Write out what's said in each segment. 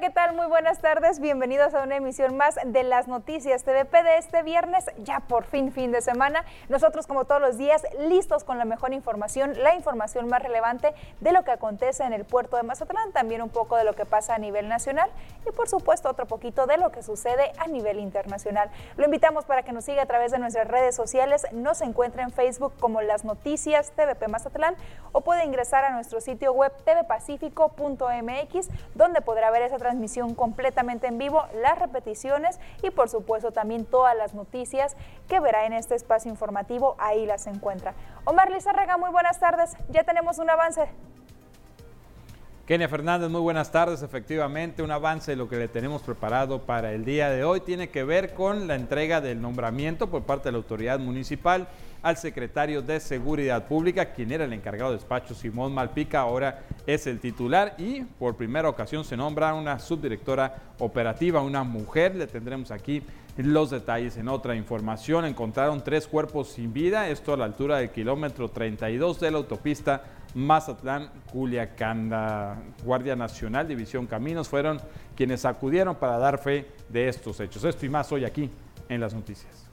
¿qué tal? Muy buenas tardes. Bienvenidos a una emisión más de las noticias TVP de este viernes, ya por fin fin de semana. Nosotros, como todos los días, listos con la mejor información, la información más relevante de lo que acontece en el puerto de Mazatlán, también un poco de lo que pasa a nivel nacional y, por supuesto, otro poquito de lo que sucede a nivel internacional. Lo invitamos para que nos siga a través de nuestras redes sociales. Nos encuentra en Facebook como Las Noticias TVP Mazatlán o puede ingresar a nuestro sitio web tvpacífico.mx, donde podrá ver esa transmisión completamente en vivo, las repeticiones y por supuesto también todas las noticias que verá en este espacio informativo, ahí las encuentra. Omar Lizarraga, muy buenas tardes, ya tenemos un avance. Kenia Fernández, muy buenas tardes. Efectivamente, un avance de lo que le tenemos preparado para el día de hoy tiene que ver con la entrega del nombramiento por parte de la autoridad municipal al secretario de Seguridad Pública, quien era el encargado de despacho, Simón Malpica, ahora es el titular y por primera ocasión se nombra una subdirectora operativa, una mujer. Le tendremos aquí los detalles en otra información. Encontraron tres cuerpos sin vida, esto a la altura del kilómetro 32 de la autopista Mazatlán, Culiacán. La Guardia Nacional, División Caminos, fueron quienes acudieron para dar fe de estos hechos. Esto y más hoy aquí en las noticias.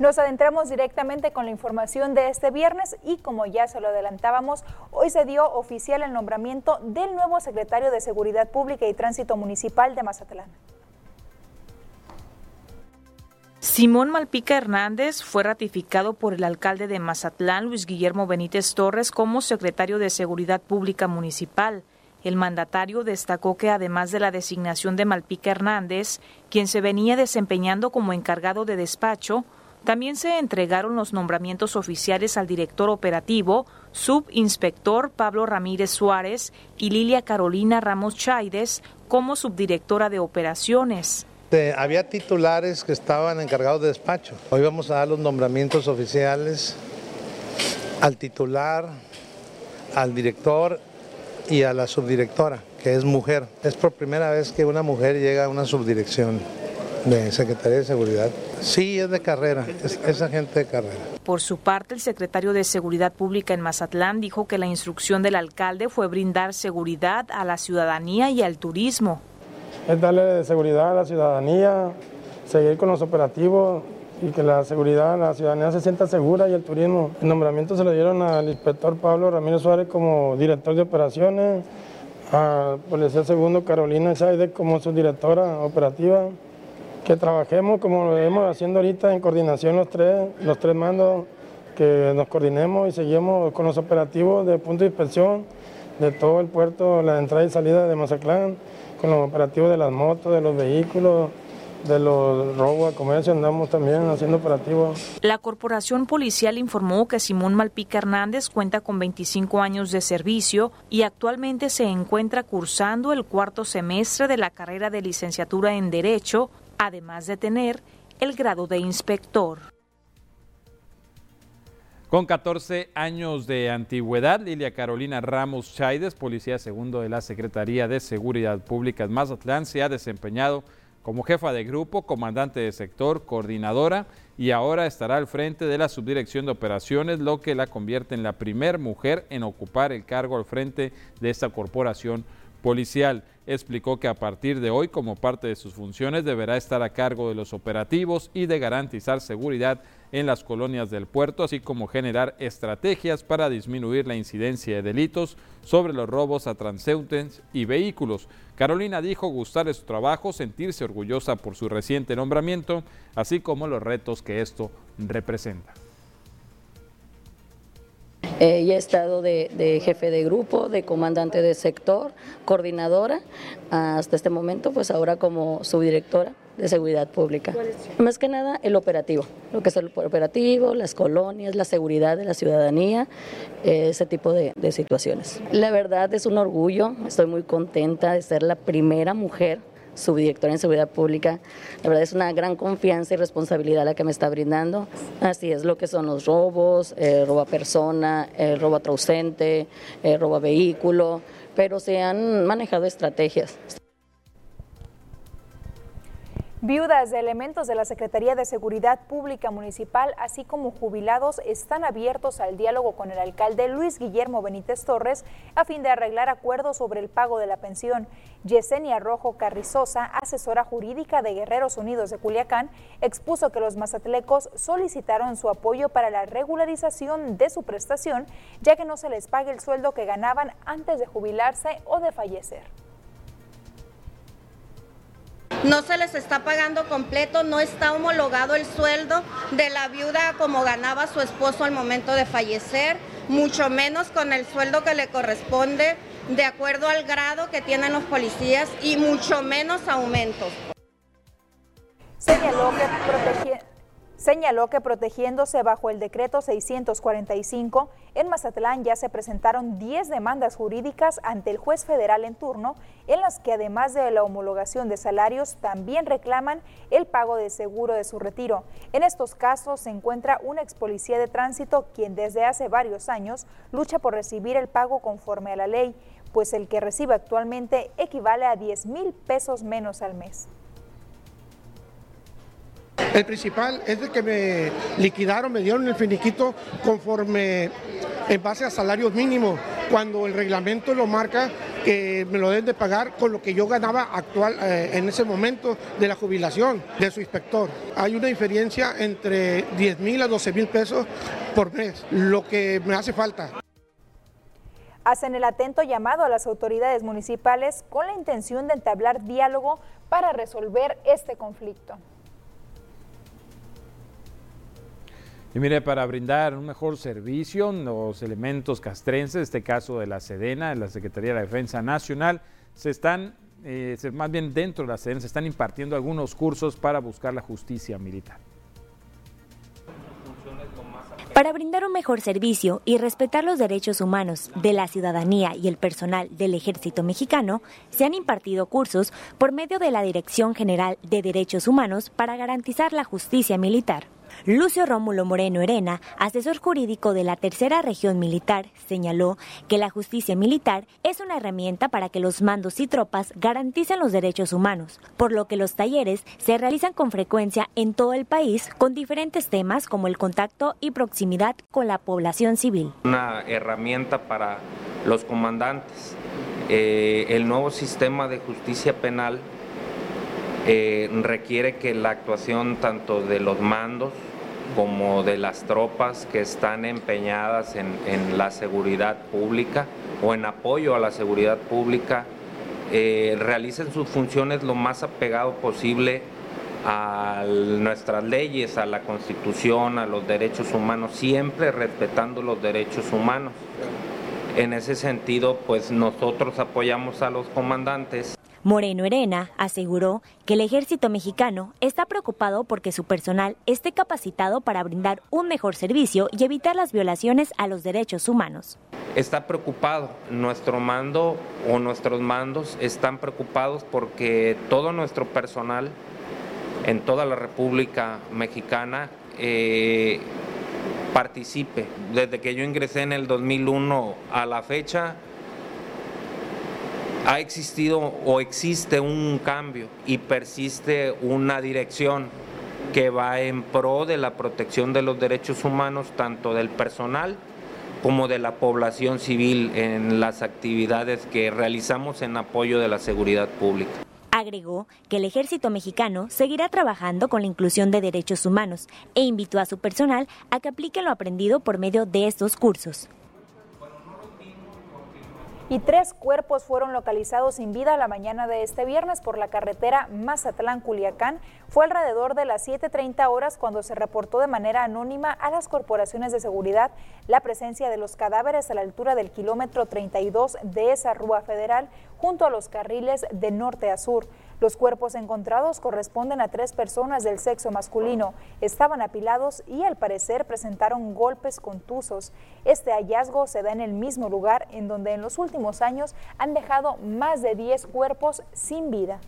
Nos adentramos directamente con la información de este viernes y como ya se lo adelantábamos, hoy se dio oficial el nombramiento del nuevo secretario de Seguridad Pública y Tránsito Municipal de Mazatlán. Simón Malpica Hernández fue ratificado por el alcalde de Mazatlán, Luis Guillermo Benítez Torres, como secretario de Seguridad Pública Municipal. El mandatario destacó que además de la designación de Malpica Hernández, quien se venía desempeñando como encargado de despacho, también se entregaron los nombramientos oficiales al director operativo, subinspector Pablo Ramírez Suárez y Lilia Carolina Ramos Chaides como subdirectora de operaciones. Había titulares que estaban encargados de despacho. Hoy vamos a dar los nombramientos oficiales al titular, al director y a la subdirectora, que es mujer. Es por primera vez que una mujer llega a una subdirección de Secretaría de Seguridad. Sí, es de carrera, es, es, agente de carrera. Por su parte, el secretario de Seguridad Pública en Mazatlán dijo que la instrucción del alcalde fue brindar seguridad a la ciudadanía y al turismo. Es darle seguridad a la ciudadanía, seguir con los operativos y que la seguridad, la ciudadanía se sienta segura y el turismo. El nombramiento se le dieron al inspector Pablo Ramírez Suárez como director de operaciones, a Policía Segundo Carolina Saide como subdirectora operativa que trabajemos como lo vemos haciendo ahorita en coordinación los tres, los tres mandos, que nos coordinemos y seguimos con los operativos de punto de inspección de todo el puerto, la entrada y salida de Mazatlán, con los operativos de las motos, de los vehículos, de los robos a comercio andamos también haciendo operativos. La corporación policial informó que Simón Malpica Hernández cuenta con 25 años de servicio y actualmente se encuentra cursando el cuarto semestre de la carrera de licenciatura en Derecho además de tener el grado de inspector. Con 14 años de antigüedad, Lilia Carolina Ramos Chaides, policía segundo de la Secretaría de Seguridad Pública en Mazatlán, se ha desempeñado como jefa de grupo, comandante de sector, coordinadora y ahora estará al frente de la Subdirección de Operaciones, lo que la convierte en la primer mujer en ocupar el cargo al frente de esta corporación policial explicó que a partir de hoy, como parte de sus funciones, deberá estar a cargo de los operativos y de garantizar seguridad en las colonias del puerto, así como generar estrategias para disminuir la incidencia de delitos sobre los robos a transeúntes y vehículos. Carolina dijo gustar de su trabajo, sentirse orgullosa por su reciente nombramiento, así como los retos que esto representa. Eh, he estado de, jefe de grupo, de comandante de sector, coordinadora, hasta este momento, pues ahora como subdirectora de seguridad pública. Más que nada el operativo, lo que es el operativo, las colonias, la seguridad de la ciudadanía, ese tipo de, situaciones. La verdad es un orgullo, estoy muy contenta de ser la primera mujer subdirectora en seguridad pública. La verdad es una gran confianza y responsabilidad la que me está brindando. Así es lo que son los robos, eh, robo a persona, eh, robo a eh, robo a vehículo, pero se han manejado estrategias. Viudas de elementos de la Secretaría de Seguridad Pública Municipal, así como jubilados, están abiertos al diálogo con el alcalde Luis Guillermo Benítez Torres a fin de arreglar acuerdos sobre el pago de la pensión. Yesenia Rojo Carrizosa, asesora jurídica de Guerreros Unidos de Culiacán, expuso que los mazatlecos solicitaron su apoyo para la regularización de su prestación, ya que no se les pague el sueldo que ganaban antes de jubilarse o de fallecer no se les está pagando completo, no está homologado el sueldo de la viuda como ganaba su esposo al momento de fallecer, mucho menos con el sueldo que le corresponde de acuerdo al grado que tienen los policías y mucho menos aumentos. Señaló que protegiéndose bajo el decreto 645, en Mazatlán ya se presentaron 10 demandas jurídicas ante el juez federal en turno, en las que además de la homologación de salarios, también reclaman el pago de seguro de su retiro. En estos casos se encuentra una ex policía de tránsito quien desde hace varios años lucha por recibir el pago conforme a la ley, pues el que recibe actualmente equivale a 10 mil pesos menos al mes. El principal es de que me liquidaron, me dieron el finiquito conforme en base a salarios mínimos, cuando el reglamento lo marca que me lo deben de pagar con lo que yo ganaba actual eh, en ese momento de la jubilación de su inspector. Hay una diferencia entre 10 mil a 12 mil pesos por mes, lo que me hace falta. Hacen el atento llamado a las autoridades municipales con la intención de entablar diálogo para resolver este conflicto. Y mire, para brindar un mejor servicio, los elementos castrenses, en este caso de la Sedena, de la Secretaría de la Defensa Nacional, se están, eh, más bien dentro de la Sedena, se están impartiendo algunos cursos para buscar la justicia militar. Para brindar un mejor servicio y respetar los derechos humanos de la ciudadanía y el personal del ejército mexicano, se han impartido cursos por medio de la Dirección General de Derechos Humanos para garantizar la justicia militar. Lucio Rómulo Moreno Herena, asesor jurídico de la Tercera Región Militar, señaló que la justicia militar es una herramienta para que los mandos y tropas garanticen los derechos humanos, por lo que los talleres se realizan con frecuencia en todo el país con diferentes temas como el contacto y proximidad con la población civil. Una herramienta para los comandantes. Eh, el nuevo sistema de justicia penal eh, requiere que la actuación tanto de los mandos como de las tropas que están empeñadas en, la seguridad pública o en apoyo a la seguridad pública eh, realicen sus funciones lo más apegado posible a nuestras leyes, a la constitución, a los derechos humanos, siempre respetando los derechos humanos. En ese sentido, pues nosotros apoyamos a los comandantes Moreno Herena aseguró que el ejército mexicano está preocupado porque su personal esté capacitado para brindar un mejor servicio y evitar las violaciones a los derechos humanos. Está preocupado, nuestro mando o nuestros mandos están preocupados porque todo nuestro personal en toda la República Mexicana eh, participe. Desde que yo ingresé en el 2001 a la fecha, ha existido o existe un cambio y persiste una dirección que va en pro de la protección de los derechos humanos, tanto del personal como de la población civil en las actividades que realizamos en apoyo de la seguridad pública. Agregó que el ejército mexicano seguirá trabajando con la inclusión de derechos humanos e invitó a su personal a que aplique lo aprendido por medio de estos cursos y tres cuerpos fueron localizados sin vida la mañana de este viernes por la carretera Mazatlán-Culiacán. Fue alrededor de las 7.30 horas cuando se reportó de manera anónima a las corporaciones de seguridad la presencia de los cadáveres a la altura del kilómetro 32 de esa rúa federal junto a los carriles de norte a sur. Los cuerpos encontrados corresponden a tres personas del sexo masculino. Estaban apilados y al parecer presentaron golpes contusos. Este hallazgo se da en el mismo lugar en donde en los últimos años han dejado más de 10 cuerpos sin vida.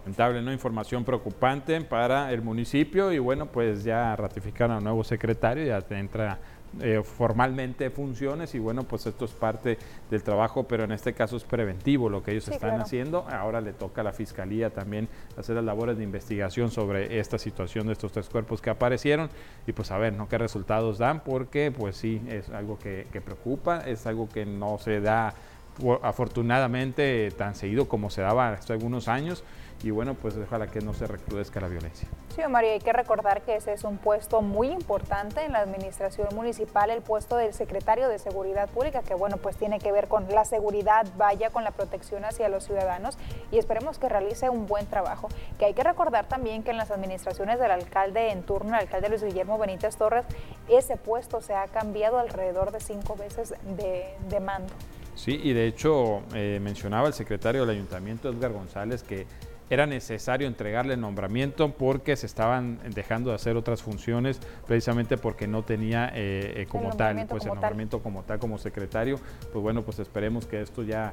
Lamentable, ¿no? Información preocupante para el municipio y bueno, pues ya ratificaron a un nuevo secretario, ya entra eh, formalmente funciones y bueno, pues esto es parte del trabajo, pero en este caso es preventivo lo que ellos están haciendo. Ahora le toca a la Fiscalía también hacer las labores de investigación sobre esta situación de estos tres cuerpos que aparecieron y pues a ver, ¿no? ¿Qué resultados dan? Porque pues sí, es algo que, que preocupa, es algo que no se da afortunadamente tan seguido como se daba hace algunos años y bueno, pues ojalá que no se recrudezca la violencia. Sí, María, hay que recordar que ese es un puesto muy importante en la administración municipal, el puesto del secretario de Seguridad Pública, que bueno, pues tiene que ver con la seguridad, vaya con la protección hacia los ciudadanos y esperemos que realice un buen trabajo. Que hay que recordar también que en las administraciones del alcalde en turno, el alcalde Luis Guillermo Benítez Torres, ese puesto se ha cambiado alrededor de cinco veces de, de mando. Sí, y de hecho eh, mencionaba el secretario del ayuntamiento, Edgar González, que era necesario entregarle el nombramiento porque se estaban dejando de hacer otras funciones precisamente porque no tenía eh, eh, como tal, pues el nombramiento como tal como secretario. Pues bueno, pues esperemos que esto ya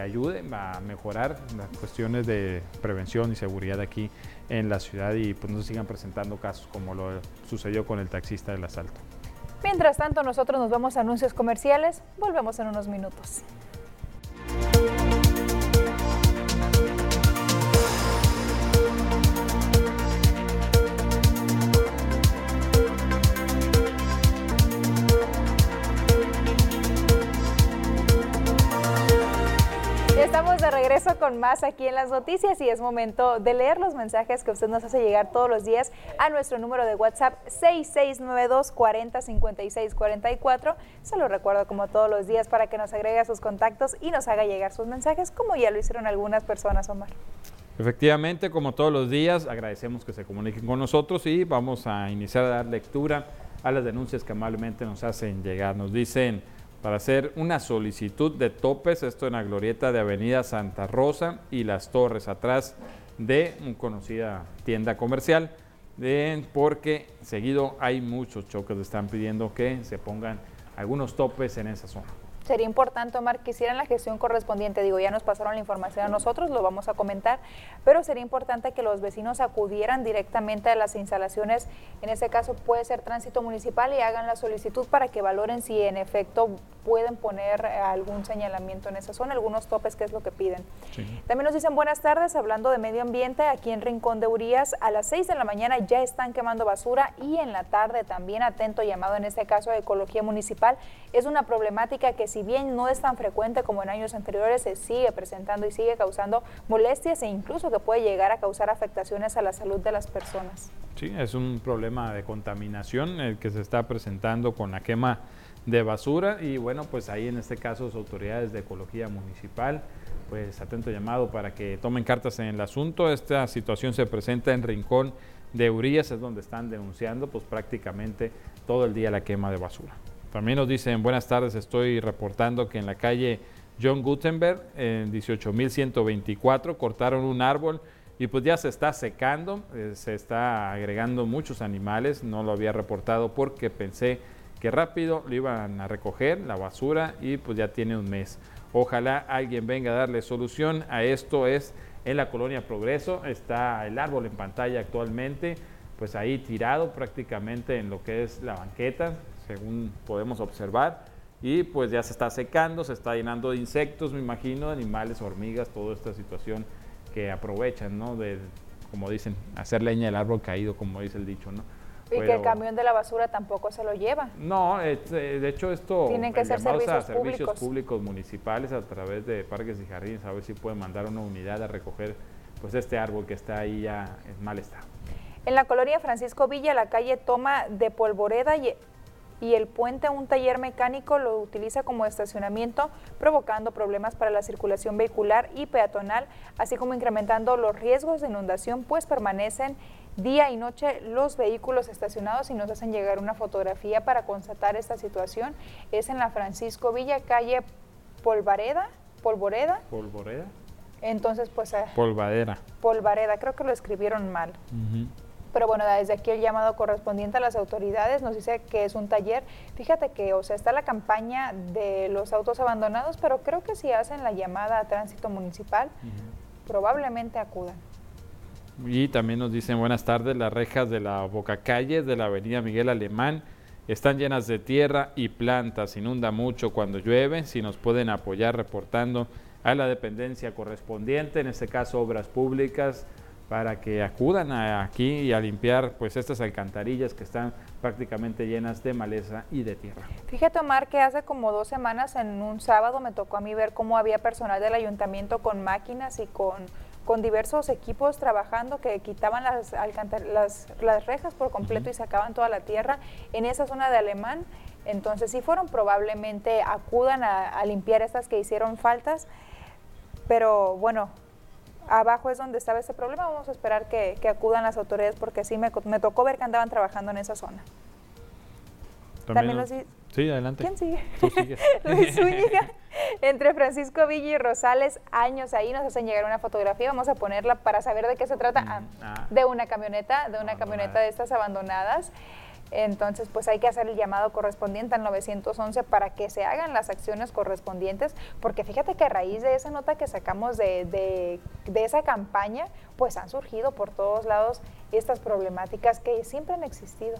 ayude a mejorar las cuestiones de prevención y seguridad aquí en la ciudad y pues no se sigan presentando casos como lo sucedió con el taxista del asalto. Mientras tanto, nosotros nos vamos a anuncios comerciales. Volvemos en unos minutos. Estamos de regreso con más aquí en las noticias y es momento de leer los mensajes que usted nos hace llegar todos los días a nuestro número de WhatsApp 6692 40 56 44. Se lo recuerdo como todos los días para que nos agregue a sus contactos y nos haga llegar sus mensajes como ya lo hicieron algunas personas, Omar. Efectivamente, como todos los días, agradecemos que se comuniquen con nosotros y vamos a iniciar a dar lectura a las denuncias que amablemente nos hacen llegar. Nos dicen para hacer una solicitud de topes, esto en la glorieta de Avenida Santa Rosa y Las Torres, atrás de una conocida tienda comercial, porque seguido hay muchos choques, están pidiendo que se pongan algunos topes en esa zona sería importante, Omar, que hicieran la gestión correspondiente. Digo, ya nos pasaron la información a nosotros, lo vamos a comentar, pero sería importante que los vecinos acudieran directamente a las instalaciones, en ese caso puede ser tránsito municipal, y hagan la solicitud para que valoren si en efecto pueden poner algún señalamiento en esa zona, algunos topes, que es lo que piden. También nos dicen buenas tardes, hablando de medio ambiente, aquí en Rincón de Urias, a las 6 de la mañana ya están quemando basura y en la tarde también atento llamado en este caso a Ecología Municipal. Es una problemática que si si bien no es tan frecuente como en años anteriores, se sigue presentando y sigue causando molestias e incluso que puede llegar a causar afectaciones a la salud de las personas. Sí, es un problema de contaminación el que se está presentando con la quema de basura y bueno, pues ahí en este caso las autoridades de ecología municipal, pues atento llamado para que tomen cartas en el asunto. Esta situación se presenta en Rincón de Urias, es donde están denunciando pues prácticamente todo el día la quema de basura. También nos dicen, buenas tardes, estoy reportando que en la calle John Gutenberg, en 18.124, cortaron un árbol y pues ya se está secando, eh, se está agregando muchos animales, no lo había reportado porque pensé que rápido lo iban a recoger, la basura, y pues ya tiene un mes. Ojalá alguien venga a darle solución a esto, es en la colonia Progreso, está el árbol en pantalla actualmente, pues ahí tirado prácticamente en lo que es la banqueta, según podemos observar. Y pues ya se está secando, se está llenando de insectos, me imagino, animales, hormigas, toda esta situación que aprovechan, ¿no? De, como dicen, hacer leña del árbol caído, como dice el dicho, ¿no? Y que el camión de la basura tampoco se lo lleva. No, eh, de hecho esto... Tienen que ser servicios, a servicios públicos. municipales a través de parques y jardines, a ver si pueden mandar una unidad a recoger pues este árbol que está ahí ya en mal estado. En la colonia Francisco Villa, la calle toma de Polvoreda y y el puente un taller mecánico lo utiliza como estacionamiento, provocando problemas para la circulación vehicular y peatonal, así como incrementando los riesgos de inundación, pues permanecen día y noche los vehículos estacionados y nos hacen llegar una fotografía para constatar esta situación. Es en la Francisco Villa, calle Polvareda, Polvoreda. Polvoreda. Entonces, pues... Eh, Polvadera. Polvareda, creo que lo escribieron mal. Pero bueno, desde aquí el llamado correspondiente a las autoridades nos dice que es un taller. Fíjate que, o sea, está la campaña de los autos abandonados, pero creo que si hacen la llamada a tránsito municipal, probablemente acudan. Y también nos dicen buenas tardes, las rejas de la Boca Calle de la avenida Miguel Alemán están llenas de tierra y plantas, inunda mucho cuando llueve, si nos pueden apoyar reportando a la dependencia correspondiente, en este caso obras públicas, para que acudan aquí y a limpiar pues estas alcantarillas que están prácticamente llenas de maleza y de tierra. Fíjate Omar que hace como dos semanas en un sábado me tocó a mí ver cómo había personal del ayuntamiento con máquinas y con, con diversos equipos trabajando que quitaban las, las, las rejas por completo y sacaban toda la tierra en esa zona de Alemán. Entonces si fueron probablemente acudan a, a limpiar estas que hicieron faltas, pero bueno, abajo es donde estaba ese problema. Vamos a esperar que, acudan las autoridades porque sí me, tocó ver que andaban trabajando en esa zona. También, los, Sí, adelante. ¿Quién sigue? Luis Zúñiga. Entre Francisco Villa y Rosales, años ahí, nos hacen llegar una fotografía. Vamos a ponerla para saber de qué se trata. Mm, ah, ah. De una camioneta, de una camioneta de estas abandonadas. Entonces, pues hay que hacer el llamado correspondiente al 911 para que se hagan las acciones correspondientes, porque fíjate que a raíz de esa nota que sacamos de, de, esa campaña, pues han surgido por todos lados estas problemáticas que siempre han existido,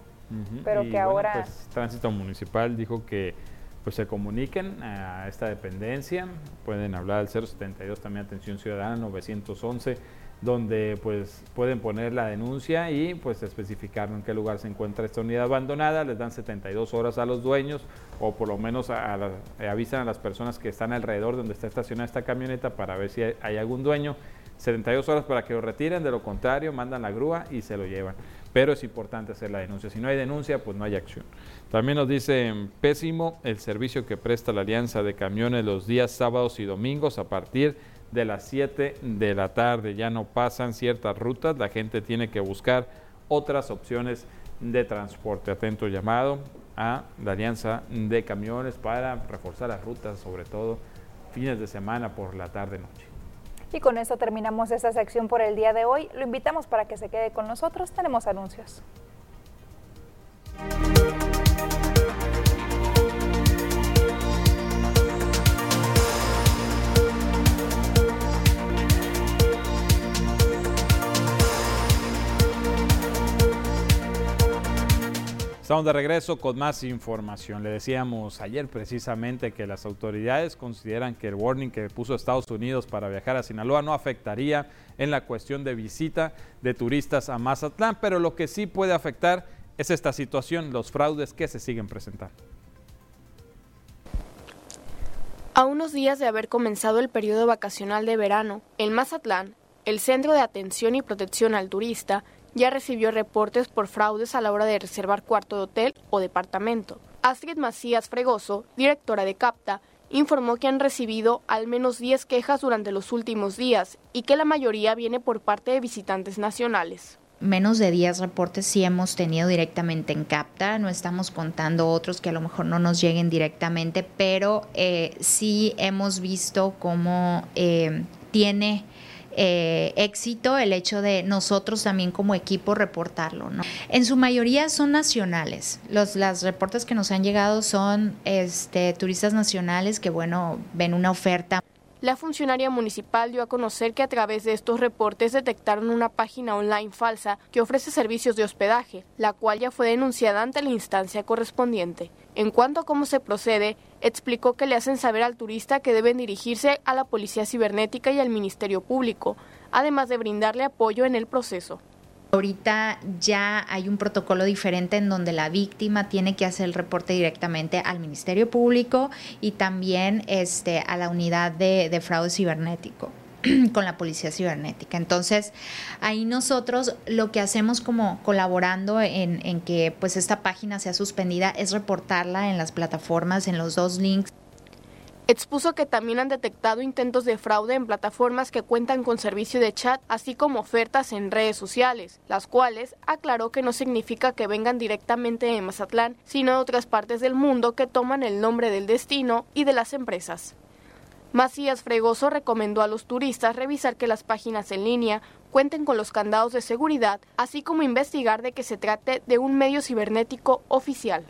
pero que ahora... Pues, Tránsito Municipal dijo que pues se comuniquen a esta dependencia, pueden hablar al 072 también Atención Ciudadana 911 donde pues pueden poner la denuncia y pues especificar en qué lugar se encuentra esta unidad abandonada, les dan 72 horas a los dueños o por lo menos avisan a las personas que están alrededor donde está estacionada esta camioneta para ver si hay, algún dueño, 72 horas para que lo retiren, de lo contrario mandan la grúa y se lo llevan. Pero es importante hacer la denuncia. Si no hay denuncia, pues no hay acción. También nos dice pésimo el servicio que presta la Alianza de Camiones los días sábados y domingos a partir de de las 7 de la tarde. Ya no pasan ciertas rutas, la gente tiene que buscar otras opciones de transporte. Atento llamado a la Alianza de Camiones para reforzar las rutas, sobre todo fines de semana por la tarde-noche. Y con esto terminamos esta sección por el día de hoy. Lo invitamos para que se quede con nosotros. Tenemos anuncios. Estamos de regreso con más información. Le decíamos ayer precisamente que las autoridades consideran que el warning que puso Estados Unidos para viajar a Sinaloa no afectaría en la cuestión de visita de turistas a Mazatlán, pero lo que sí puede afectar es esta situación, los fraudes que se siguen presentando. A unos días de haber comenzado el periodo vacacional de verano, en Mazatlán, el Centro de Atención y Protección al Turista ya recibió reportes por fraudes a la hora de reservar cuarto de hotel o departamento. Astrid Macías Fregoso, directora de CAPTA, informó que han recibido al menos 10 quejas durante los últimos días y que la mayoría viene por parte de visitantes nacionales. Menos de 10 reportes sí hemos tenido directamente en CAPTA, no estamos contando otros que a lo mejor no nos lleguen directamente, pero eh, sí hemos visto cómo eh, tiene eh, éxito el hecho de nosotros también como equipo reportarlo. En su mayoría son nacionales. Los las reportes que nos han llegado son este, turistas nacionales que, bueno, ven una oferta la funcionaria municipal dio a conocer que a través de estos reportes detectaron una página online falsa que ofrece servicios de hospedaje, la cual ya fue denunciada ante la instancia correspondiente. En cuanto a cómo se procede, explicó que le hacen saber al turista que deben dirigirse a la Policía Cibernética y al Ministerio Público, además de brindarle apoyo en el proceso. Ahorita ya hay un protocolo diferente en donde la víctima tiene que hacer el reporte directamente al Ministerio Público y también este, a la unidad de, fraude cibernético con la policía cibernética. Entonces, ahí nosotros lo que hacemos como colaborando en, que pues esta página sea suspendida es reportarla en las plataformas, en los dos links Expuso que también han detectado intentos de fraude en plataformas que cuentan con servicio de chat, así como ofertas en redes sociales, las cuales aclaró que no significa que vengan directamente de Mazatlán, sino de otras partes del mundo que toman el nombre del destino y de las empresas. Macías Fregoso recomendó a los turistas revisar que las páginas en línea cuenten con los candados de seguridad, así como investigar de que se trate de un medio cibernético oficial.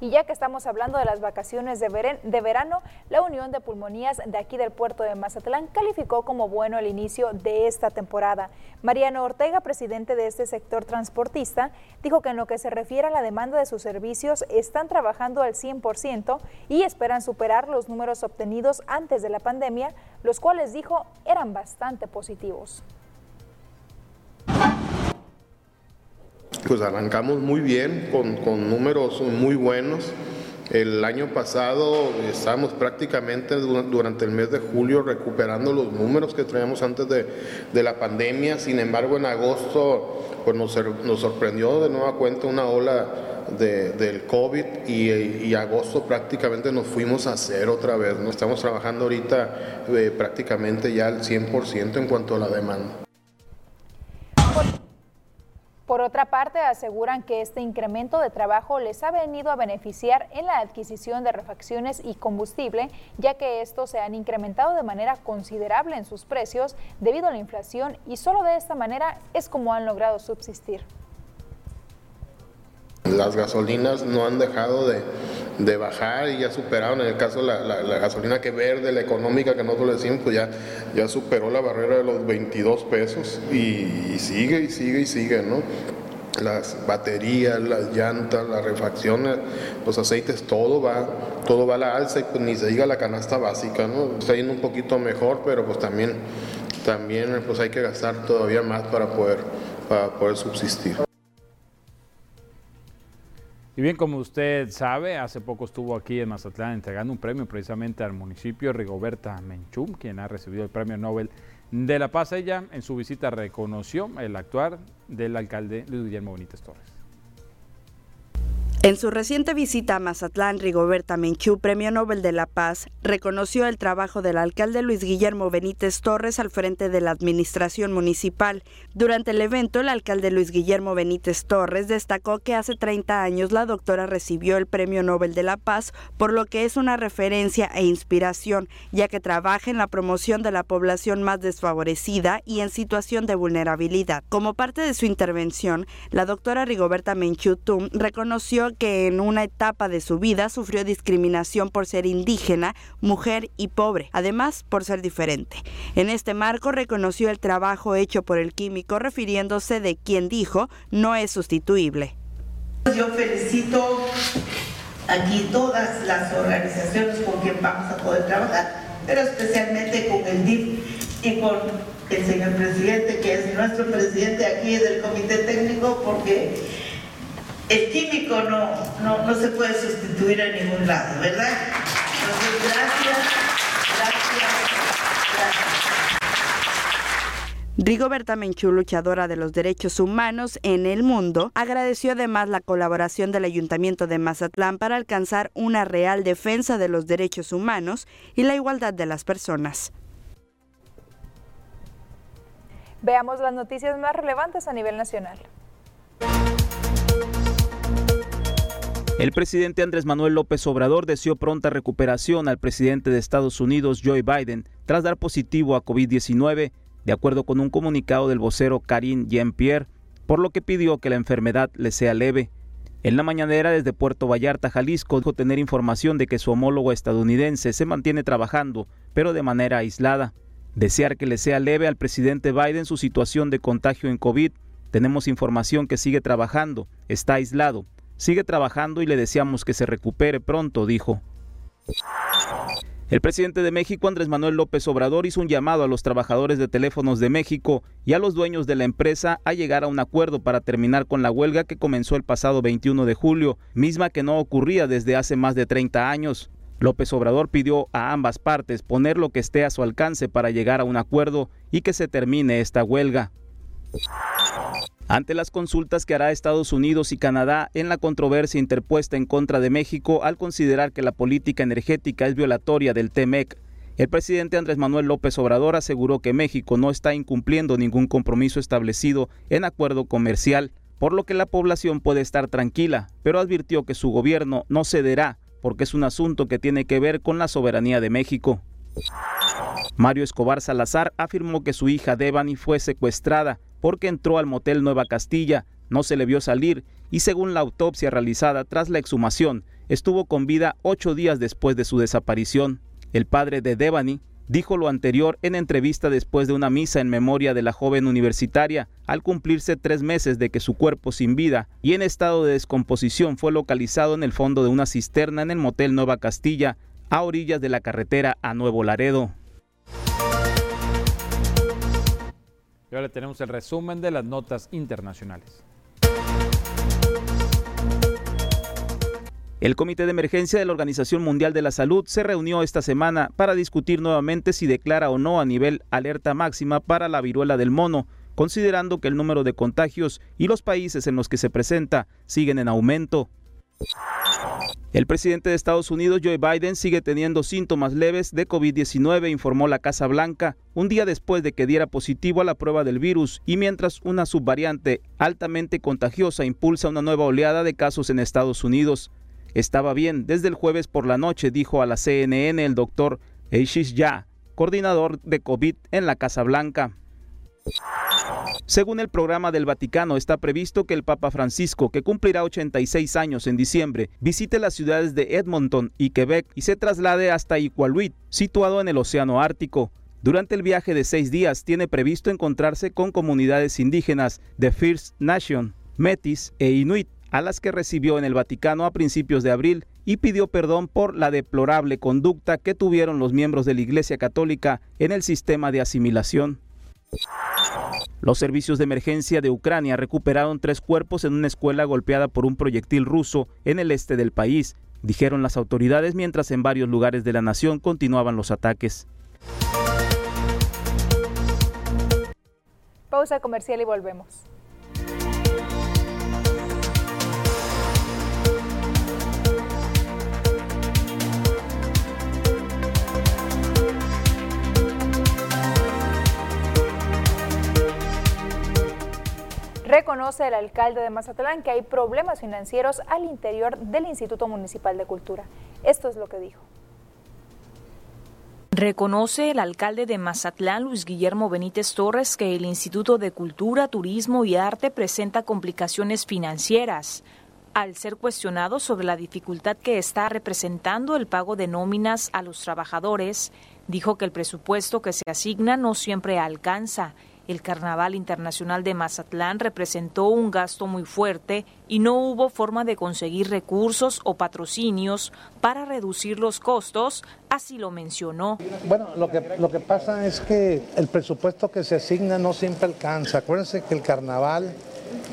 Y ya que estamos hablando de las vacaciones de, verano, la Unión de Pulmonías de aquí del puerto de Mazatlán calificó como bueno el inicio de esta temporada. Mariano Ortega, presidente de este sector transportista, dijo que en lo que se refiere a la demanda de sus servicios están trabajando al 100% y esperan superar los números obtenidos antes de la pandemia, los cuales dijo eran bastante positivos. Pues arrancamos muy bien, con, números muy buenos. El año pasado estábamos prácticamente durante el mes de julio recuperando los números que traíamos antes de, la pandemia. Sin embargo, en agosto pues nos, sorprendió de nueva cuenta una ola del COVID y, agosto prácticamente nos fuimos a cero otra vez. ¿no? Estamos trabajando ahorita eh, prácticamente ya al 100% en cuanto a la demanda. Por otra parte, aseguran que este incremento de trabajo les ha venido a beneficiar en la adquisición de refacciones y combustible, ya que estos se han incrementado de manera considerable en sus precios debido a la inflación y solo de esta manera es como han logrado subsistir. Las gasolinas no han dejado de, bajar y ya superaron, en el caso la, la, gasolina que verde, la económica que nosotros le decimos, pues ya, ya superó la barrera de los 22 pesos y, sigue y sigue y sigue, ¿no? Las baterías, las llantas, las refacciones, los aceites, todo va, todo va a la alza y pues ni se diga la canasta básica, ¿no? Está yendo un poquito mejor, pero pues también, también pues hay que gastar todavía más para poder, para poder subsistir. Y bien, como usted sabe, hace poco estuvo aquí en Mazatlán entregando un premio precisamente al municipio Rigoberta Menchum, quien ha recibido el premio Nobel de la Paz. Ella en su visita reconoció el actuar del alcalde Luis Guillermo Benítez Torres. En su reciente visita a Mazatlán, Rigoberta Menchú, Premio Nobel de la Paz, reconoció el trabajo del alcalde Luis Guillermo Benítez Torres al frente de la administración municipal. Durante el evento, el alcalde Luis Guillermo Benítez Torres destacó que hace 30 años la doctora recibió el Premio Nobel de la Paz, por lo que es una referencia e inspiración, ya que trabaja en la promoción de la población más desfavorecida y en situación de vulnerabilidad. Como parte de su intervención, la doctora Rigoberta Menchú Tum reconoció que en una etapa de su vida sufrió discriminación por ser indígena, mujer y pobre, además por ser diferente. En este marco reconoció el trabajo hecho por el químico refiriéndose de quien dijo no es sustituible. Yo felicito aquí todas las organizaciones con quien vamos a poder trabajar, pero especialmente con el DIF y con el señor presidente, que es nuestro presidente aquí del comité técnico, porque el químico no, no, se puede sustituir a ningún lado, ¿verdad? Entonces, gracias, gracias, gracias. Rigoberta Menchú, luchadora de los derechos humanos en el mundo, agradeció además la colaboración del Ayuntamiento de Mazatlán para alcanzar una real defensa de los derechos humanos y la igualdad de las personas. Veamos las noticias más relevantes a nivel nacional. El presidente Andrés Manuel López Obrador deseó pronta recuperación al presidente de Estados Unidos, Joe Biden, tras dar positivo a COVID-19, de acuerdo con un comunicado del vocero Karine Jean-Pierre, por lo que pidió que la enfermedad le sea leve. En la mañanera desde Puerto Vallarta, Jalisco, dijo tener información de que su homólogo estadounidense se mantiene trabajando, pero de manera aislada. Desear que le sea leve al presidente Biden su situación de contagio en COVID. Tenemos información que sigue trabajando, está aislado, Sigue trabajando y le deseamos que se recupere pronto, dijo. El presidente de México, Andrés Manuel López Obrador, hizo un llamado a los trabajadores de teléfonos de México y a los dueños de la empresa a llegar a un acuerdo para terminar con la huelga que comenzó el pasado 21 de julio, misma que no ocurría desde hace más de 30 años. López Obrador pidió a ambas partes poner lo que esté a su alcance para llegar a un acuerdo y que se termine esta huelga ante las consultas que hará Estados Unidos y Canadá en la controversia interpuesta en contra de México al considerar que la política energética es violatoria del TEMEC. El presidente Andrés Manuel López Obrador aseguró que México no está incumpliendo ningún compromiso establecido en acuerdo comercial, por lo que la población puede estar tranquila, pero advirtió que su gobierno no cederá porque es un asunto que tiene que ver con la soberanía de México. Mario Escobar Salazar afirmó que su hija Devani fue secuestrada porque entró al motel Nueva Castilla, no se le vio salir y según la autopsia realizada tras la exhumación, estuvo con vida ocho días después de su desaparición. El padre de Devani dijo lo anterior en entrevista después de una misa en memoria de la joven universitaria, al cumplirse tres meses de que su cuerpo sin vida y en estado de descomposición fue localizado en el fondo de una cisterna en el motel Nueva Castilla, a orillas de la carretera a Nuevo Laredo. Y ahora tenemos el resumen de las notas internacionales. El Comité de Emergencia de la Organización Mundial de la Salud se reunió esta semana para discutir nuevamente si declara o no a nivel alerta máxima para la viruela del mono, considerando que el número de contagios y los países en los que se presenta siguen en aumento. El presidente de Estados Unidos, Joe Biden, sigue teniendo síntomas leves de COVID-19, informó la Casa Blanca, un día después de que diera positivo a la prueba del virus y mientras una subvariante altamente contagiosa impulsa una nueva oleada de casos en Estados Unidos. Estaba bien desde el jueves por la noche, dijo a la CNN el doctor Ashish Ya, coordinador de COVID en la Casa Blanca. Según el programa del Vaticano, está previsto que el Papa Francisco, que cumplirá 86 años en diciembre, visite las ciudades de Edmonton y Quebec y se traslade hasta Iqaluit, situado en el Océano Ártico. Durante el viaje de seis días tiene previsto encontrarse con comunidades indígenas de First Nation, Metis e Inuit, a las que recibió en el Vaticano a principios de abril y pidió perdón por la deplorable conducta que tuvieron los miembros de la Iglesia Católica en el sistema de asimilación. Los servicios de emergencia de Ucrania recuperaron tres cuerpos en una escuela golpeada por un proyectil ruso en el este del país, dijeron las autoridades mientras en varios lugares de la nación continuaban los ataques. Pausa comercial y volvemos. Reconoce el alcalde de Mazatlán que hay problemas financieros al interior del Instituto Municipal de Cultura. Esto es lo que dijo. Reconoce el alcalde de Mazatlán, Luis Guillermo Benítez Torres, que el Instituto de Cultura, Turismo y Arte presenta complicaciones financieras. Al ser cuestionado sobre la dificultad que está representando el pago de nóminas a los trabajadores, dijo que el presupuesto que se asigna no siempre alcanza el Carnaval Internacional de Mazatlán representó un gasto muy fuerte y no hubo forma de conseguir recursos o patrocinios para reducir los costos, así lo mencionó. Bueno, lo que, lo que pasa es que el presupuesto que se asigna no siempre alcanza. Acuérdense que el Carnaval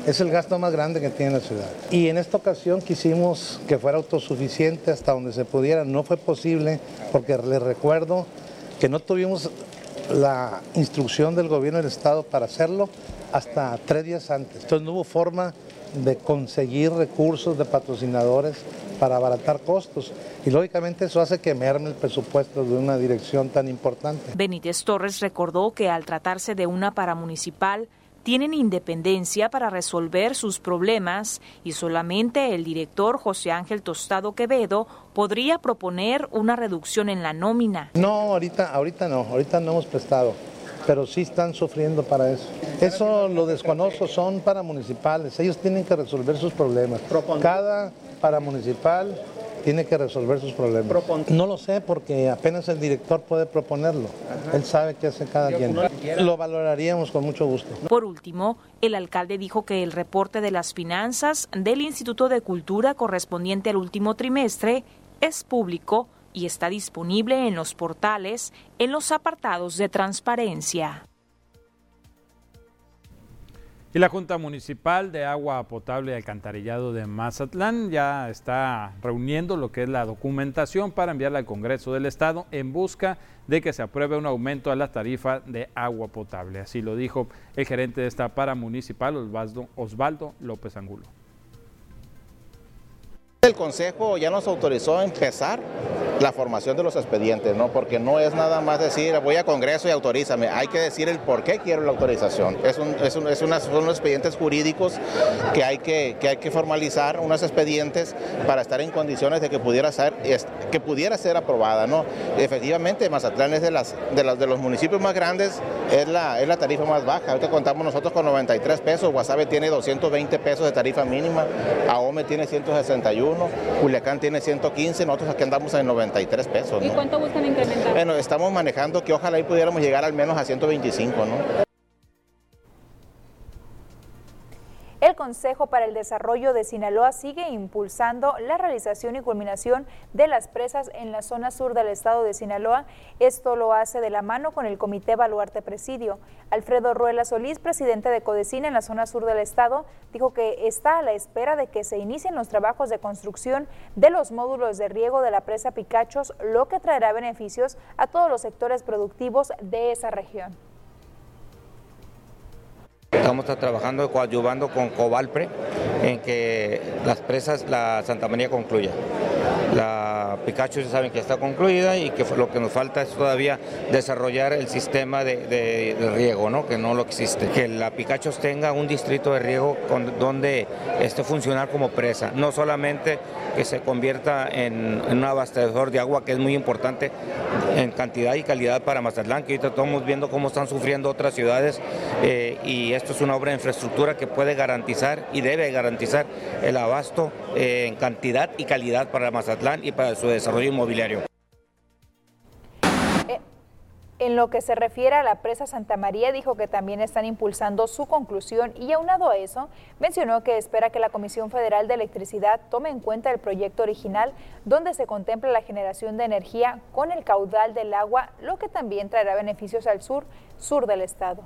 es el gasto más grande que tiene la ciudad. Y en esta ocasión quisimos que fuera autosuficiente hasta donde se pudiera. No fue posible porque les recuerdo que no tuvimos la instrucción del gobierno del estado para hacerlo hasta tres días antes. Entonces no hubo forma de conseguir recursos de patrocinadores para abaratar costos y lógicamente eso hace que merme el presupuesto de una dirección tan importante. Benítez Torres recordó que al tratarse de una paramunicipal, tienen independencia para resolver sus problemas y solamente el director José Ángel Tostado Quevedo podría proponer una reducción en la nómina. No, ahorita, ahorita no, ahorita no hemos prestado, pero sí están sufriendo para eso. Eso lo desconozco, son paramunicipales, ellos tienen que resolver sus problemas. Cada paramunicipal tiene que resolver sus problemas. No lo sé porque apenas el director puede proponerlo. Él sabe qué hace cada quien. Lo valoraríamos con mucho gusto. Por último, el alcalde dijo que el reporte de las finanzas del Instituto de Cultura correspondiente al último trimestre es público y está disponible en los portales en los apartados de transparencia. Y la Junta Municipal de Agua Potable y Alcantarillado de Mazatlán ya está reuniendo lo que es la documentación para enviarla al Congreso del Estado en busca de que se apruebe un aumento a la tarifa de agua potable. Así lo dijo el gerente de esta paramunicipal, Osvaldo, Osvaldo López Angulo. El Consejo ya nos autorizó a empezar la formación de los expedientes, ¿no? Porque no es nada más decir voy a Congreso y autorízame, hay que decir el por qué quiero la autorización. Es, un, es, un, es son unos expedientes jurídicos que hay que, que hay que formalizar, unos expedientes para estar en condiciones de que pudiera ser, que pudiera ser aprobada, ¿no? Efectivamente, Mazatlán es de, las, de, los municipios más grandes, es la, es la tarifa más baja. Ahorita contamos nosotros con 93 pesos, Guasave tiene 220 pesos de tarifa mínima, AOME tiene 161, Culiacán tiene 115, nosotros aquí andamos en 93 pesos. ¿Y cuánto buscan incrementar? Bueno, estamos manejando que ojalá ahí pudiéramos llegar al menos a 125, ¿no? Consejo para el Desarrollo de Sinaloa sigue impulsando la realización y culminación de las presas en la zona sur del estado de Sinaloa. Esto lo hace de la mano con el Comité Baluarte Presidio. Alfredo Ruela Solís, presidente de Codecina en la zona sur del estado, dijo que está a la espera de que se inicien los trabajos de construcción de los módulos de riego de la presa Picachos, lo que traerá beneficios a todos los sectores productivos de esa región. Estamos trabajando coadyuvando con Cobalpre en que las presas, la Santa María concluya. La Pikachu ya saben que está concluida y que lo que nos falta es todavía desarrollar el sistema de, riego, ¿no? que no lo existe. Que la Pikachu tenga un distrito de riego donde esté funcionar como presa, no solamente que se convierta en, un abastecedor de agua, que es muy importante en cantidad y calidad para Mazatlán, que ahorita estamos viendo cómo están sufriendo otras ciudades eh, y esto es una obra de infraestructura que puede garantizar y debe garantizar el abasto eh, en cantidad y calidad para Mazatlán y para su desarrollo inmobiliario. En lo que se refiere a la presa Santa María, dijo que también están impulsando su conclusión y aunado a eso, mencionó que espera que la Comisión Federal de Electricidad tome en cuenta el proyecto original donde se contempla la generación de energía con el caudal del agua, lo que también traerá beneficios al sur, sur del estado.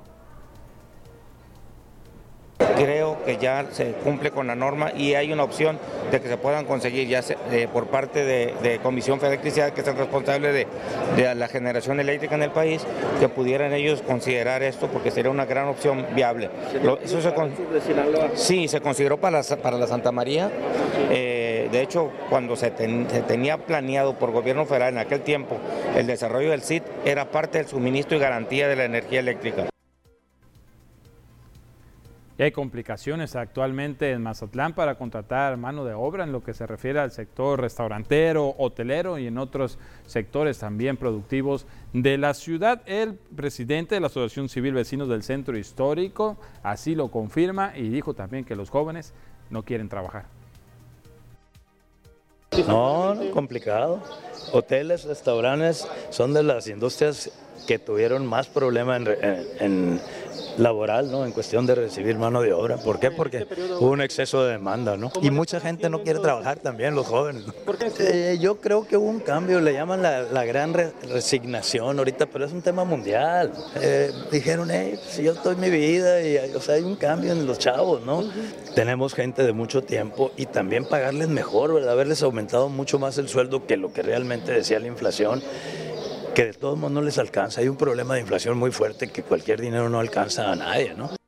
Creo que ya se cumple con la norma y hay una opción de que se puedan conseguir ya eh, por parte de, Comisión Federal de Electricidad, que es el responsable de, la generación eléctrica en el país, que pudieran ellos considerar esto porque sería una gran opción viable. eso se sí, se consideró para la, para la Santa María. Eh, de hecho, cuando se, se tenía planeado por gobierno federal en aquel tiempo el desarrollo del CIT, era parte del suministro y garantía de la energía eléctrica hay complicaciones actualmente en Mazatlán para contratar mano de obra en lo que se refiere al sector restaurantero, hotelero y en otros sectores también productivos de la ciudad. El presidente de la Asociación Civil Vecinos del Centro Histórico así lo confirma y dijo también que los jóvenes no quieren trabajar. No, complicado. Hoteles, restaurantes son de las industrias que tuvieron más problemas en, laboral, ¿no? En cuestión de recibir mano de obra. ¿Por qué? Porque hubo un exceso de demanda, ¿no? Y mucha gente no quiere trabajar también, los jóvenes. Eh, yo creo que hubo un cambio, le llaman la, gran resignación ahorita, pero es un tema mundial. Eh, dijeron, hey, si yo estoy mi vida, y, o sea, hay un cambio en los chavos, ¿no? Tenemos gente de mucho tiempo y también pagarles mejor, ¿verdad? Haberles aumentado mucho más el sueldo que lo que realmente decía la inflación que de todos modos no les alcanza. Hay un problema de inflación muy fuerte que cualquier dinero no alcanza a nadie, ¿no?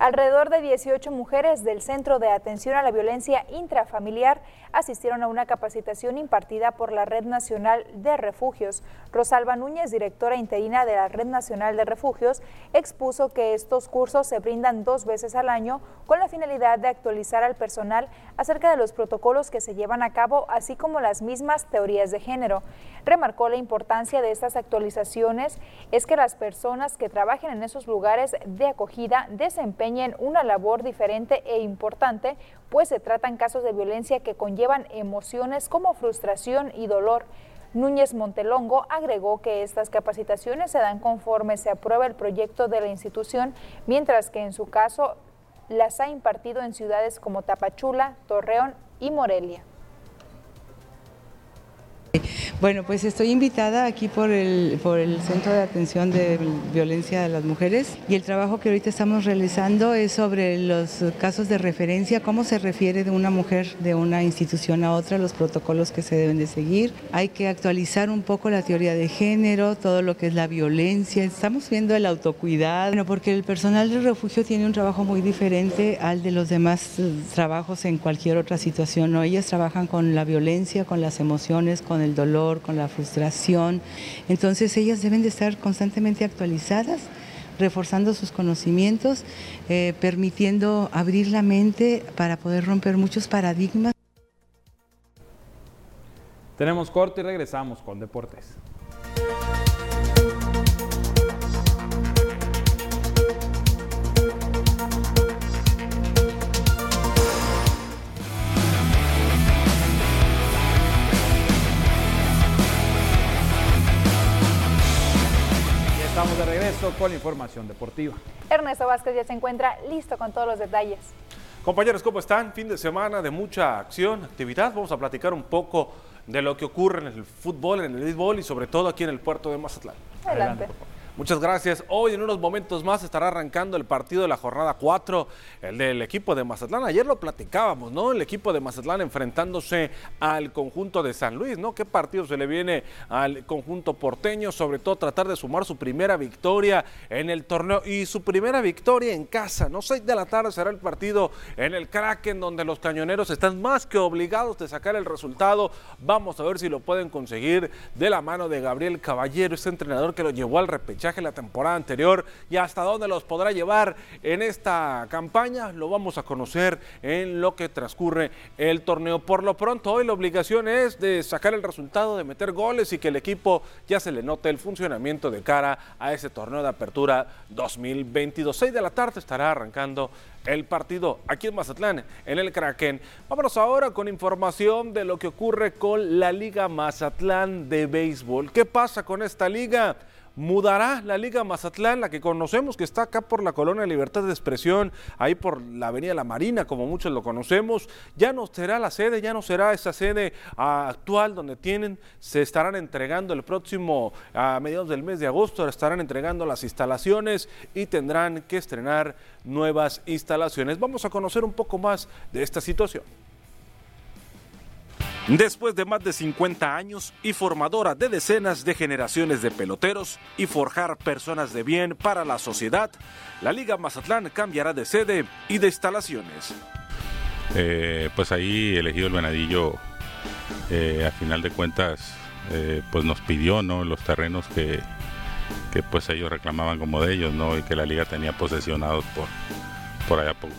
Alrededor de 18 mujeres del Centro de Atención a la Violencia Intrafamiliar asistieron a una capacitación impartida por la Red Nacional de Refugios. Rosalba Núñez, directora interina de la Red Nacional de Refugios, expuso que estos cursos se brindan dos veces al año con la finalidad de actualizar al personal acerca de los protocolos que se llevan a cabo, así como las mismas teorías de género. Remarcó la importancia de estas actualizaciones es que las personas que trabajen en esos lugares de acogida desempeñen una labor diferente e importante, pues se tratan casos de violencia que conllevan emociones como frustración y dolor. Núñez Montelongo agregó que estas capacitaciones se dan conforme se aprueba el proyecto de la institución, mientras que en su caso las ha impartido en ciudades como Tapachula, Torreón y Morelia. Bueno, pues estoy invitada aquí por el, por el Centro de Atención de Violencia de las Mujeres y el trabajo que ahorita estamos realizando es sobre los casos de referencia, cómo se refiere de una mujer de una institución a otra, los protocolos que se deben de seguir. Hay que actualizar un poco la teoría de género, todo lo que es la violencia. Estamos viendo el autocuidado, bueno, porque el personal del refugio tiene un trabajo muy diferente al de los demás eh, trabajos en cualquier otra situación. ¿no? Ellas trabajan con la violencia, con las emociones, con el dolor, con la frustración. Entonces ellas deben de estar constantemente actualizadas reforzando sus conocimientos, eh, permitiendo abrir la mente para poder romper muchos paradigmas. Tenemos corte y regresamos con deportes. De regreso con la información deportiva. Ernesto Vázquez ya se encuentra listo con todos los detalles. Compañeros, ¿cómo están? Fin de semana de mucha acción, actividad. Vamos a platicar un poco de lo que ocurre en el fútbol, en el béisbol y sobre todo aquí en el puerto de Mazatlán. Adelante. Muchas gracias. Hoy en unos momentos más estará arrancando el partido de la jornada 4, el del equipo de Mazatlán. Ayer lo platicábamos, ¿no? El equipo de Mazatlán enfrentándose al conjunto de San Luis, ¿no? ¿Qué partido se le viene al conjunto porteño? Sobre todo tratar de sumar su primera victoria en el torneo y su primera victoria en casa, ¿no? 6 de la tarde será el partido en el Kraken donde los cañoneros están más que obligados de sacar el resultado. Vamos a ver si lo pueden conseguir de la mano de Gabriel Caballero, este entrenador que lo llevó al repechaje la temporada anterior y hasta dónde los podrá llevar en esta campaña, lo vamos a conocer en lo que transcurre el torneo. Por lo pronto, hoy la obligación es de sacar el resultado, de meter goles y que el equipo ya se le note el funcionamiento de cara a ese torneo de apertura 2022. 6 de la tarde estará arrancando el partido aquí en Mazatlán, en el Kraken. Vámonos ahora con información de lo que ocurre con la Liga Mazatlán de Béisbol. ¿Qué pasa con esta liga? Mudará la Liga Mazatlán, la que conocemos, que está acá por la Colonia Libertad de Expresión, ahí por la Avenida La Marina, como muchos lo conocemos. Ya no será la sede, ya no será esa sede ah, actual donde tienen, se estarán entregando el próximo, a mediados del mes de agosto, estarán entregando las instalaciones y tendrán que estrenar nuevas instalaciones. Vamos a conocer un poco más de esta situación. Después de más de 50 años y formadora de decenas de generaciones de peloteros y forjar personas de bien para la sociedad, la Liga Mazatlán cambiará de sede y de instalaciones. Eh, pues ahí elegido el Venadillo, eh, a final de cuentas, eh, pues nos pidió ¿no? los terrenos que, que, pues ellos reclamaban como de ellos, ¿no? y que la liga tenía posesionados por, por allá por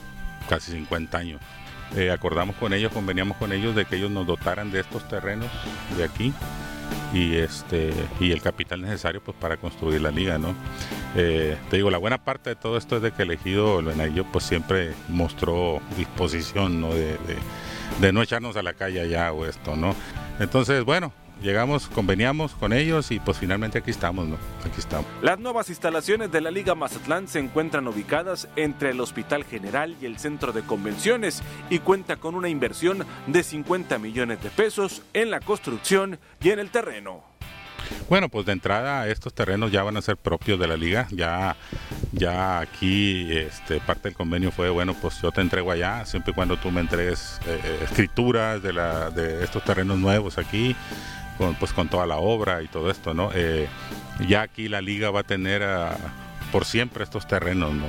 casi 50 años. Eh, acordamos con ellos, conveníamos con ellos de que ellos nos dotaran de estos terrenos de aquí y este y el capital necesario pues para construir la liga no eh, te digo la buena parte de todo esto es de que el Venadillo pues siempre mostró disposición no de no echarnos a la calle allá o esto no entonces bueno llegamos, conveníamos con ellos y pues finalmente aquí estamos, ¿no? Aquí estamos. Las nuevas instalaciones de la Liga Mazatlán se encuentran ubicadas entre el Hospital General y el Centro de Convenciones y cuenta con una inversión de 50 millones de pesos en la construcción y en el terreno. Bueno, pues de entrada estos terrenos ya van a ser propios de la liga. Ya, ya aquí este, parte del convenio fue, bueno, pues yo te entrego allá, siempre y cuando tú me entregues eh, escrituras de, la, de estos terrenos nuevos aquí con, pues con toda la obra y todo esto, ¿no? Eh, ya aquí la liga va a tener ah, por siempre estos terrenos, ¿no?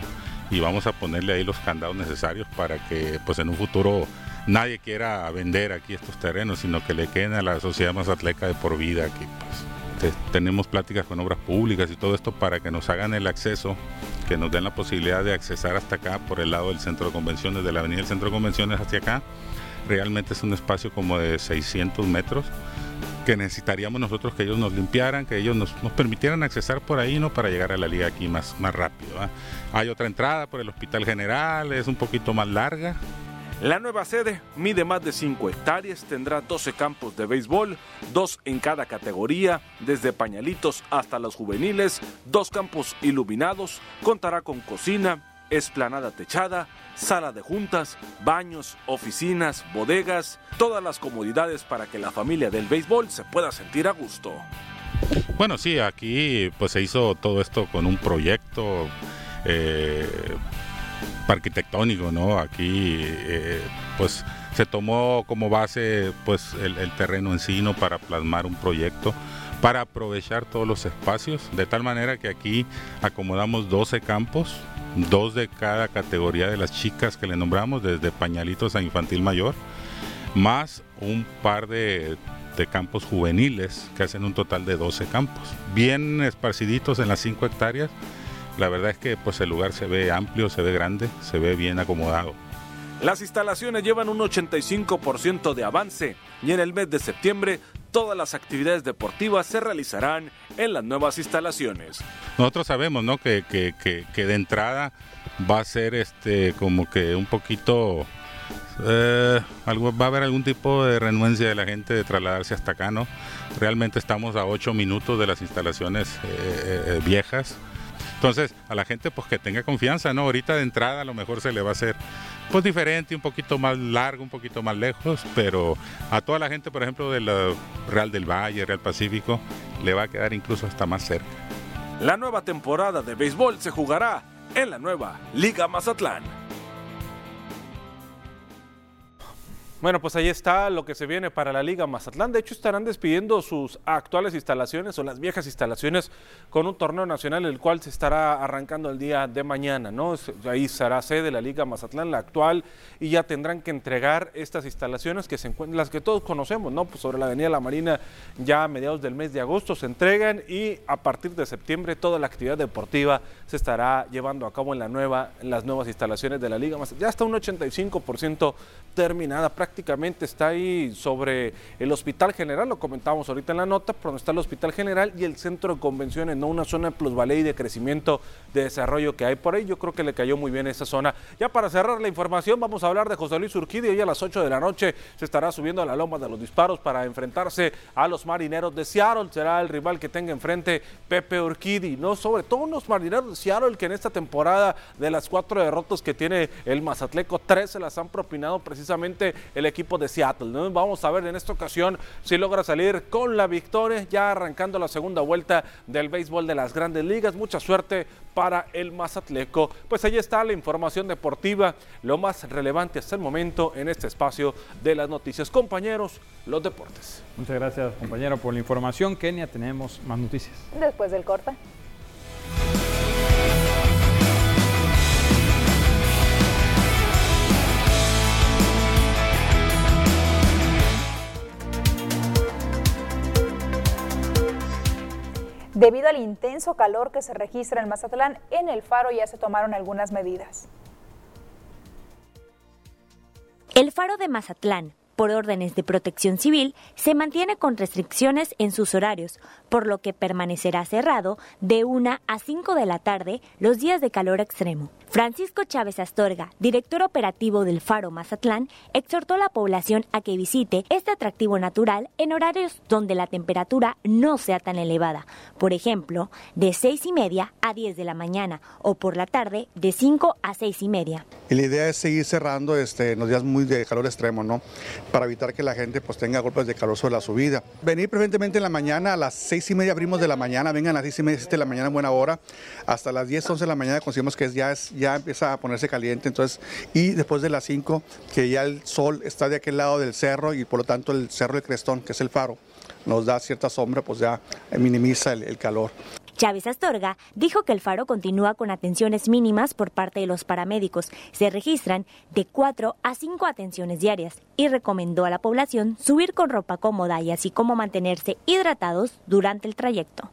Y vamos a ponerle ahí los candados necesarios para que pues en un futuro nadie quiera vender aquí estos terrenos, sino que le queden a la sociedad más atleca de por vida aquí, pues. tenemos pláticas con obras públicas y todo esto para que nos hagan el acceso, que nos den la posibilidad de accesar hasta acá por el lado del centro de convenciones, de la avenida del centro de convenciones hacia acá. Realmente es un espacio como de 600 metros que necesitaríamos nosotros que ellos nos limpiaran, que ellos nos, permitieran accesar por ahí, ¿no? Para llegar a la liga aquí más, más rápido. Hay otra entrada por el Hospital General, es un poquito más larga. La nueva sede mide más de 5 hectáreas, tendrá 12 campos de béisbol, dos en cada categoría, desde pañalitos hasta los juveniles, dos campos iluminados, contará con cocina, esplanada techada, sala de juntas, baños, oficinas, bodegas, todas las comodidades para que la familia del béisbol se pueda sentir a gusto. Bueno, sí, aquí pues se hizo todo esto con un proyecto eh, arquitectónico, ¿no? Aquí eh, pues se tomó como base pues el, el terreno encino para plasmar un proyecto para aprovechar todos los espacios, de tal manera que aquí acomodamos 12 campos, dos de cada categoría de las chicas que le nombramos, desde pañalitos a infantil mayor, más un par de, campos juveniles que hacen un total de 12 campos, bien esparciditos en las 5 hectáreas. La verdad es que pues el lugar se ve amplio, se ve grande, se ve bien acomodado. Las instalaciones llevan un 85% de avance y en el mes de septiembre todas las actividades deportivas se realizarán en las nuevas instalaciones. Nosotros sabemos ¿no? que, que, que, de entrada va a ser este como que un poquito eh, algo, va a haber algún tipo de renuencia de la gente de trasladarse hasta acá, ¿no? Realmente estamos a 8 minutos de las instalaciones eh, eh, viejas. Entonces, a la gente pues que tenga confianza, ¿no? Ahorita de entrada a lo mejor se le va a hacer pues diferente, un poquito más largo, un poquito más lejos, pero a toda la gente, por ejemplo, del Real del Valle, Real Pacífico, le va a quedar incluso hasta más cerca. La nueva temporada de béisbol se jugará en la nueva Liga Mazatlán. Bueno, pues ahí está lo que se viene para la Liga Mazatlán. De hecho, estarán despidiendo sus actuales instalaciones o las viejas instalaciones con un torneo nacional, el cual se estará arrancando el día de mañana, ¿no? Ahí será sede la Liga Mazatlán, la actual, y ya tendrán que entregar estas instalaciones que se encuentran, las que todos conocemos, ¿no? Pues sobre la Avenida La Marina, ya a mediados del mes de agosto se entregan y a partir de septiembre toda la actividad deportiva se estará llevando a cabo en la nueva, en las nuevas instalaciones de la Liga Mazatlán. Ya está un 85% terminada prácticamente está ahí sobre el Hospital General, lo comentábamos ahorita en la nota, por donde está el Hospital General y el Centro de Convenciones, no una zona de plusvalía y de crecimiento, de desarrollo que hay por ahí. Yo creo que le cayó muy bien esa zona. Ya para cerrar la información, vamos a hablar de José Luis Urquidi. Hoy a las 8 de la noche se estará subiendo a la loma de los disparos para enfrentarse a los marineros de Seattle. Será el rival que tenga enfrente Pepe Urquidi, ¿no? Sobre todo unos marineros de Seattle que en esta temporada de las cuatro derrotas que tiene el Mazatleco, tres se las han propinado precisamente el equipo de Seattle. ¿no? Vamos a ver en esta ocasión si logra salir con la victoria, ya arrancando la segunda vuelta del béisbol de las grandes ligas. Mucha suerte para el Mazatleco. Pues ahí está la información deportiva, lo más relevante hasta el momento en este espacio de las noticias. Compañeros, los deportes. Muchas gracias, compañero, por la información. Kenia, tenemos más noticias. Después del corte. Debido al intenso calor que se registra en Mazatlán, en el faro ya se tomaron algunas medidas. El faro de Mazatlán, por órdenes de protección civil, se mantiene con restricciones en sus horarios, por lo que permanecerá cerrado de 1 a 5 de la tarde los días de calor extremo. Francisco Chávez Astorga, director operativo del Faro Mazatlán, exhortó a la población a que visite este atractivo natural en horarios donde la temperatura no sea tan elevada, por ejemplo, de 6 y media a 10 de la mañana o por la tarde de 5 a 6 y media. Y la idea es seguir cerrando este, en los días muy de calor extremo, ¿no? Para evitar que la gente pues tenga golpes de calor sobre la subida. Venir preferentemente en la mañana, a las 6 y media abrimos de la mañana, vengan a las 6 y media, 7 de la mañana, buena hora, hasta las 10, 11 de la mañana conseguimos que ya es ya empieza a ponerse caliente, entonces, y después de las 5, que ya el sol está de aquel lado del cerro y por lo tanto el cerro del Crestón, que es el faro, nos da cierta sombra, pues ya minimiza el, el calor. Chávez Astorga dijo que el faro continúa con atenciones mínimas por parte de los paramédicos. Se registran de 4 a 5 atenciones diarias y recomendó a la población subir con ropa cómoda y así como mantenerse hidratados durante el trayecto.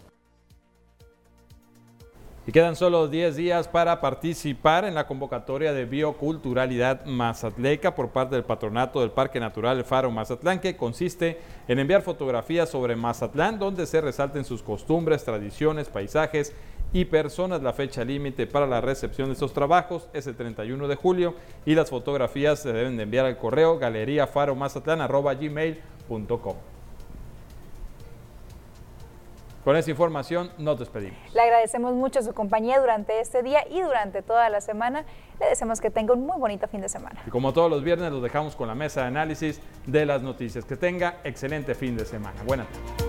Y quedan solo 10 días para participar en la convocatoria de bioculturalidad mazatleca por parte del patronato del Parque Natural Faro Mazatlán, que consiste en enviar fotografías sobre Mazatlán, donde se resalten sus costumbres, tradiciones, paisajes y personas. La fecha límite para la recepción de estos trabajos es el 31 de julio y las fotografías se deben de enviar al correo galeriafaromazatlán.gmail.com. Con esta información nos despedimos. Le agradecemos mucho su compañía durante este día y durante toda la semana. Le deseamos que tenga un muy bonito fin de semana. Y como todos los viernes, los dejamos con la mesa de análisis de las noticias. Que tenga excelente fin de semana. Buenas tardes.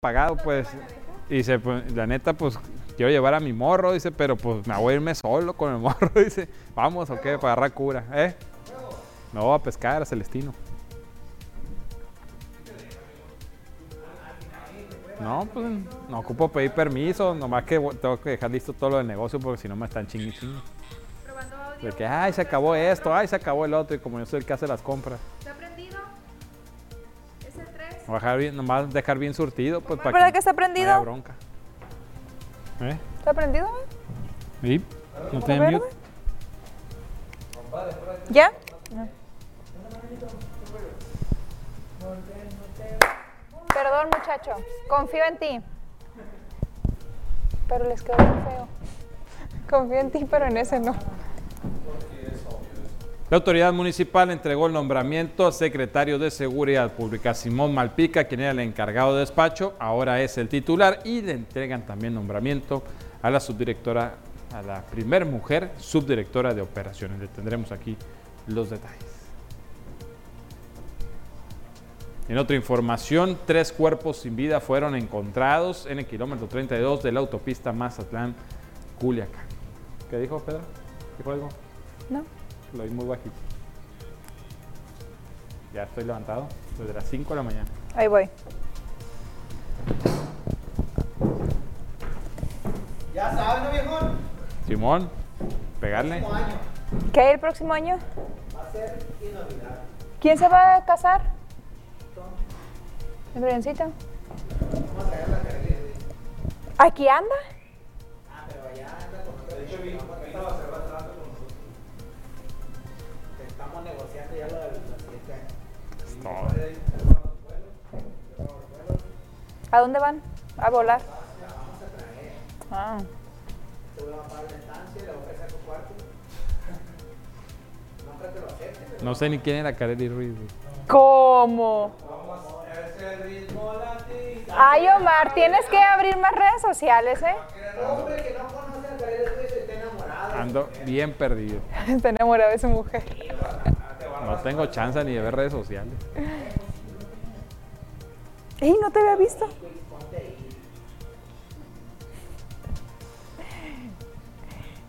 Pagado, pues. Y dice, pues, la neta, pues, quiero llevar a mi morro, dice, pero pues me voy a irme solo con el morro, dice. Vamos, ¿o qué? Para agarrar cura, ¿eh? Me voy a pescar a Celestino. No, pues no ocupo pedir permiso, nomás que tengo que dejar listo todo lo del negocio porque si no me están chingui chingui. De que, ay, se acabó esto, ay, se acabó el otro, y como yo soy el que hace las compras. Dejar bien, nomás dejar bien surtido, pues para ¿Verdad que está prendido? No bronca. ¿Eh? ¿Está prendido? ¿Sí? ¿No ¿Está tiene verde? mute? ¿Ya? Perdón, muchacho. Confío en ti. Pero les quedó feo. Confío en ti, pero en ese no. La autoridad municipal entregó el nombramiento a secretario de Seguridad Pública, Simón Malpica, quien era el encargado de despacho, ahora es el titular y le entregan también nombramiento a la subdirectora, a la primer mujer subdirectora de operaciones. Le tendremos aquí los detalles. En otra información, tres cuerpos sin vida fueron encontrados en el kilómetro 32 de la autopista Mazatlán-Culiacán. ¿Qué dijo Pedro? ¿Dijo algo? No. Lo oí muy bajito. Ya estoy levantado desde las 5 de la mañana. Ahí voy. Ya sabes, ¿no, viejón? Simón, pegarle. ¿Qué hay el próximo año? Va a ser inolvidable. ¿Quién se va a casar? ¿El Briancito? Vamos a caer la carrera. ¿Aquí anda? Ah, pero allá anda con ¿A dónde van? A volar. Ah. No sé ni quién era Kareli Ruiz. ¿Cómo? Ay, Omar, tienes que abrir más redes sociales, ¿eh? Ando bien perdido. Está enamorado de su mujer. No tengo chance ni de ver redes sociales. Ey, no te había visto.